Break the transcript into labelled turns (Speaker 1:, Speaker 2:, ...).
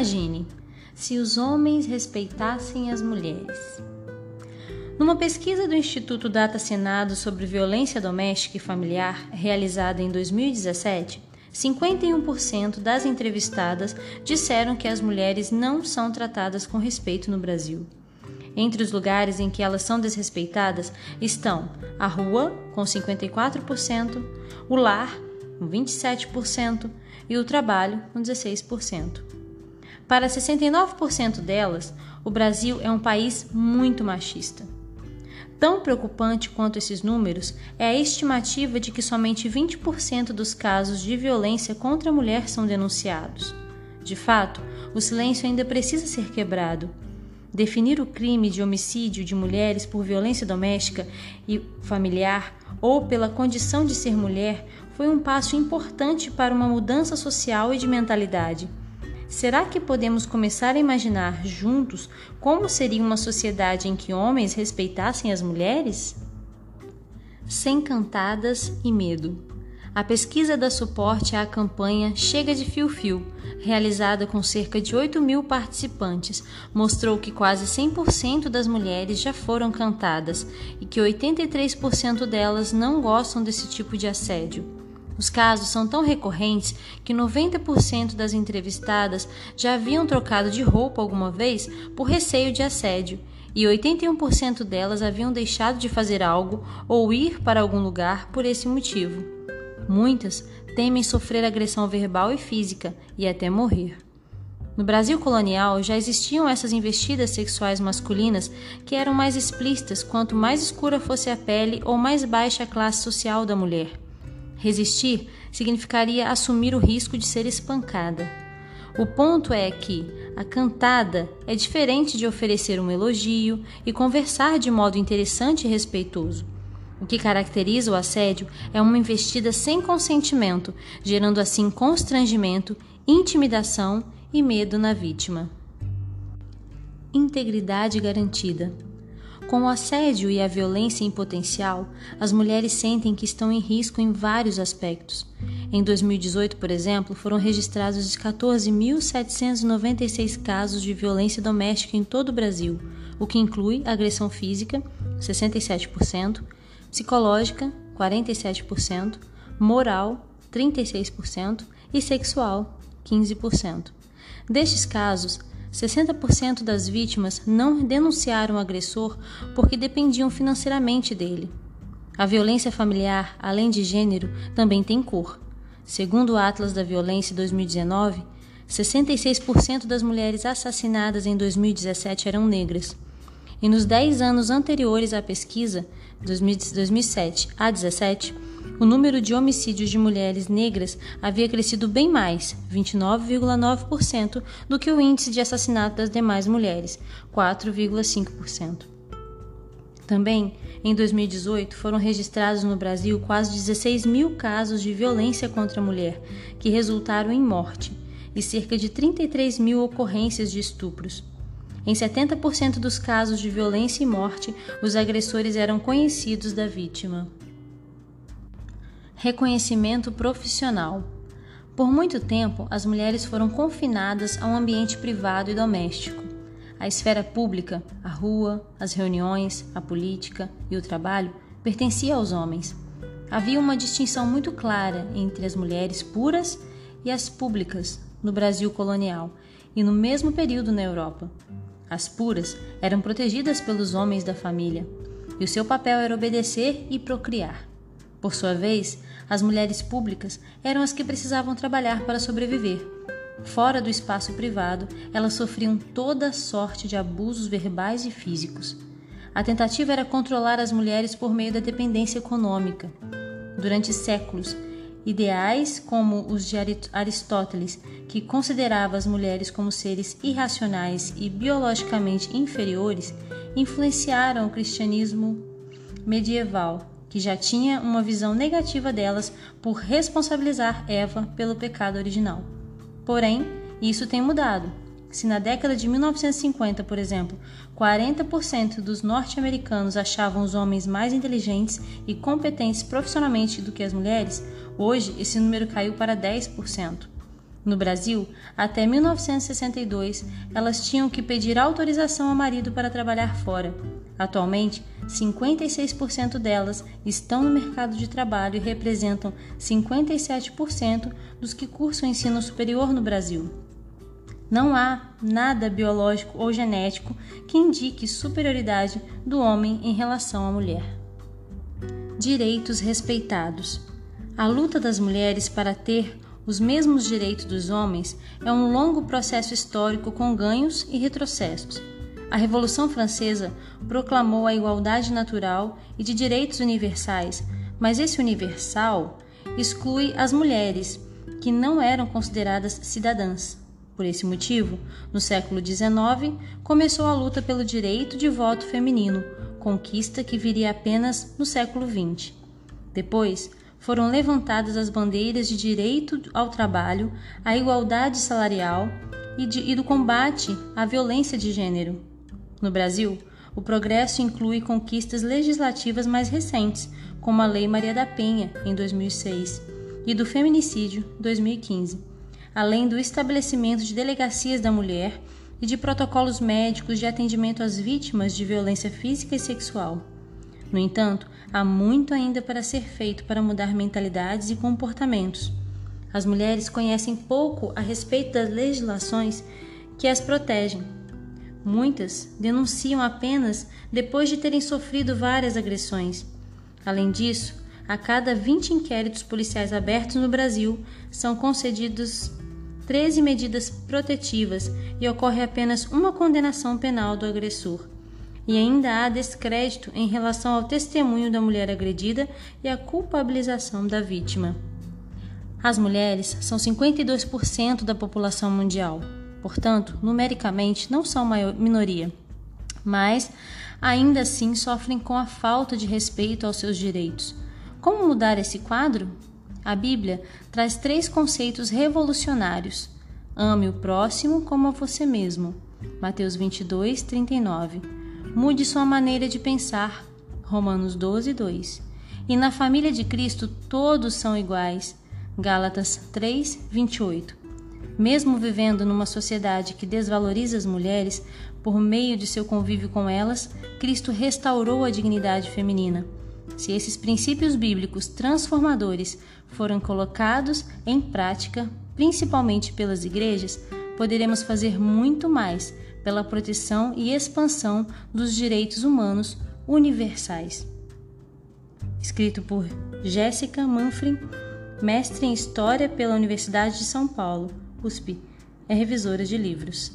Speaker 1: Imagine se os homens respeitassem as mulheres. Numa pesquisa do Instituto Data Senado sobre violência doméstica e familiar, realizada em 2017, 51% das entrevistadas disseram que as mulheres não são tratadas com respeito no Brasil. Entre os lugares em que elas são desrespeitadas estão a rua, com 54%, o lar, com 27%, e o trabalho, com 16%. Para 69% delas, o Brasil é um país muito machista. Tão preocupante quanto esses números é a estimativa de que somente 20% dos casos de violência contra a mulher são denunciados. De fato, o silêncio ainda precisa ser quebrado. Definir o crime de homicídio de mulheres por violência doméstica e familiar ou pela condição de ser mulher foi um passo importante para uma mudança social e de mentalidade. Será que podemos começar a imaginar juntos como seria uma sociedade em que homens respeitassem as mulheres? Sem cantadas e medo. A pesquisa dá suporte à campanha Chega de Fio Fio, realizada com cerca de 8 mil participantes, mostrou que quase 100% das mulheres já foram cantadas e que 83% delas não gostam desse tipo de assédio. Os casos são tão recorrentes que 90% das entrevistadas já haviam trocado de roupa alguma vez por receio de assédio, e 81% delas haviam deixado de fazer algo ou ir para algum lugar por esse motivo. Muitas temem sofrer agressão verbal e física e até morrer. No Brasil colonial já existiam essas investidas sexuais masculinas que eram mais explícitas quanto mais escura fosse a pele ou mais baixa a classe social da mulher. Resistir significaria assumir o risco de ser espancada. O ponto é que a cantada é diferente de oferecer um elogio e conversar de modo interessante e respeitoso. O que caracteriza o assédio é uma investida sem consentimento, gerando assim constrangimento, intimidação e medo na vítima. Integridade garantida. Com o assédio e a violência em potencial, as mulheres sentem que estão em risco em vários aspectos. Em 2018, por exemplo, foram registrados 14.796 casos de violência doméstica em todo o Brasil, o que inclui agressão física, 67%, psicológica, 47%, moral, 36% e sexual, 15%. Destes casos, 60% das vítimas não denunciaram o agressor porque dependiam financeiramente dele. A violência familiar, além de gênero, também tem cor. Segundo o Atlas da Violência 2019, 66% das mulheres assassinadas em 2017 eram negras. E nos 10 anos anteriores à pesquisa, 2007 a 2017, o número de homicídios de mulheres negras havia crescido bem mais, 29,9%, do que o índice de assassinato das demais mulheres, 4,5%. Também, em 2018, foram registrados no Brasil quase 16 mil casos de violência contra a mulher, que resultaram em morte, e cerca de 33 mil ocorrências de estupros. Em 70% dos casos de violência e morte, os agressores eram conhecidos da vítima. Reconhecimento profissional. Por muito tempo, as mulheres foram confinadas a um ambiente privado e doméstico. A esfera pública, a rua, as reuniões, a política e o trabalho pertencia aos homens. Havia uma distinção muito clara entre as mulheres puras e as públicas no Brasil colonial e no mesmo período na Europa. As puras eram protegidas pelos homens da família e o seu papel era obedecer e procriar. Por sua vez, as mulheres públicas eram as que precisavam trabalhar para sobreviver. Fora do espaço privado, elas sofriam toda sorte de abusos verbais e físicos. A tentativa era controlar as mulheres por meio da dependência econômica. Durante séculos, ideais como os de Aristóteles, que considerava as mulheres como seres irracionais e biologicamente inferiores, influenciaram o cristianismo medieval que já tinha uma visão negativa delas por responsabilizar Eva pelo pecado original. Porém, isso tem mudado. Se na década de 1950, por exemplo, 40% dos norte-americanos achavam os homens mais inteligentes e competentes profissionalmente do que as mulheres, hoje esse número caiu para 10%. No Brasil, até 1962, elas tinham que pedir autorização ao marido para trabalhar fora. Atualmente, 56% delas estão no mercado de trabalho e representam 57% dos que cursam ensino superior no Brasil. Não há nada biológico ou genético que indique superioridade do homem em relação à mulher. Direitos respeitados. A luta das mulheres para ter os mesmos direitos dos homens é um longo processo histórico com ganhos e retrocessos. A Revolução Francesa proclamou a igualdade natural e de direitos universais, mas esse universal exclui as mulheres, que não eram consideradas cidadãs. Por esse motivo, no século XIX, começou a luta pelo direito de voto feminino, conquista que viria apenas no século XX. Depois, foram levantadas as bandeiras de direito ao trabalho, à igualdade salarial e, de, e do combate à violência de gênero. No Brasil, o progresso inclui conquistas legislativas mais recentes, como a Lei Maria da Penha, em 2006, e do feminicídio, 2015, além do estabelecimento de delegacias da mulher e de protocolos médicos de atendimento às vítimas de violência física e sexual. No entanto, há muito ainda para ser feito para mudar mentalidades e comportamentos. As mulheres conhecem pouco a respeito das legislações que as protegem. Muitas denunciam apenas depois de terem sofrido várias agressões. Além disso, a cada 20 inquéritos policiais abertos no Brasil, são concedidos 13 medidas protetivas e ocorre apenas uma condenação penal do agressor e ainda há descrédito em relação ao testemunho da mulher agredida e a culpabilização da vítima. As mulheres são 52% da população mundial, portanto, numericamente não são minoria, mas ainda assim sofrem com a falta de respeito aos seus direitos. Como mudar esse quadro? A Bíblia traz três conceitos revolucionários: ame o próximo como a você mesmo. Mateus 22, 39 Mude sua maneira de pensar. Romanos 12, 2. E na família de Cristo todos são iguais. Gálatas 3, 28. Mesmo vivendo numa sociedade que desvaloriza as mulheres, por meio de seu convívio com elas, Cristo restaurou a dignidade feminina. Se esses princípios bíblicos transformadores foram colocados em prática, principalmente pelas igrejas, poderemos fazer muito mais pela proteção e expansão dos direitos humanos universais. Escrito por Jéssica Manfred, mestre em História pela Universidade de São Paulo, USP, é revisora de livros.